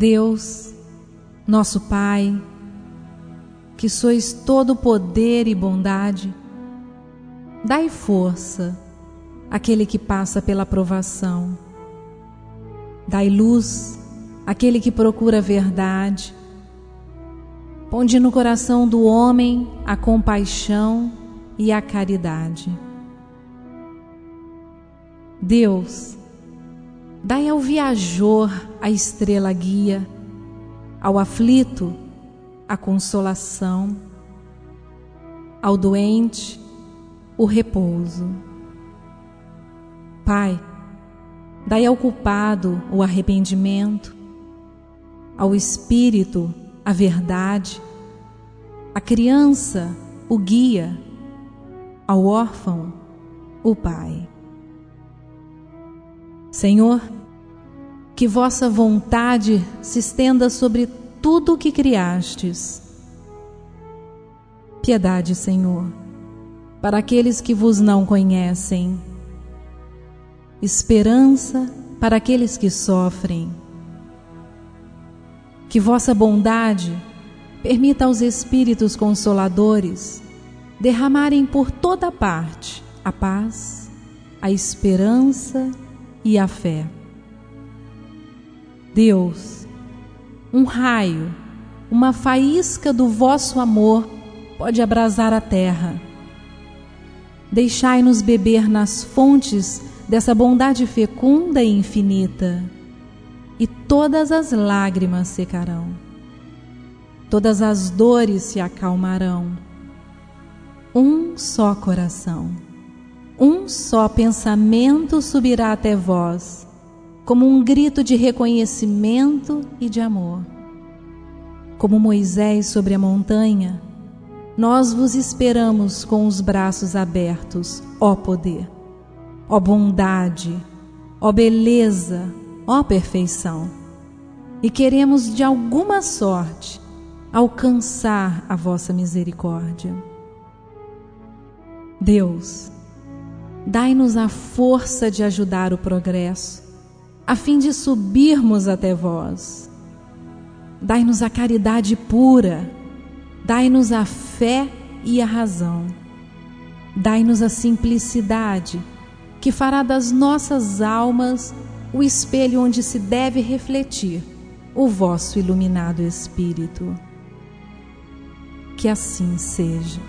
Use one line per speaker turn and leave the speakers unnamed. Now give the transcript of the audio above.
Deus, nosso Pai, que sois todo poder e bondade, dai força àquele que passa pela provação. Dai luz àquele que procura a verdade. Ponde no coração do homem a compaixão e a caridade. Deus, dai ao viajor a estrela guia, ao aflito a consolação, ao doente o repouso. Pai, dai ao culpado o arrependimento, ao espírito a verdade, à criança o guia, ao órfão o Pai. Senhor, que vossa vontade se estenda sobre tudo o que criastes. Piedade, Senhor, para aqueles que vos não conhecem. Esperança para aqueles que sofrem. Que vossa bondade permita aos Espíritos Consoladores derramarem por toda parte a paz, a esperança e a fé. Deus, um raio, uma faísca do vosso amor pode abrasar a terra. Deixai-nos beber nas fontes dessa bondade fecunda e infinita, e todas as lágrimas secarão, todas as dores se acalmarão. Um só coração um só pensamento subirá até vós, como um grito de reconhecimento e de amor. Como Moisés sobre a montanha, nós vos esperamos com os braços abertos, ó poder, ó bondade, ó beleza, ó perfeição. E queremos de alguma sorte alcançar a vossa misericórdia. Deus, Dai-nos a força de ajudar o progresso, a fim de subirmos até vós. Dai-nos a caridade pura, dai-nos a fé e a razão. Dai-nos a simplicidade, que fará das nossas almas o espelho onde se deve refletir o vosso iluminado Espírito. Que assim seja.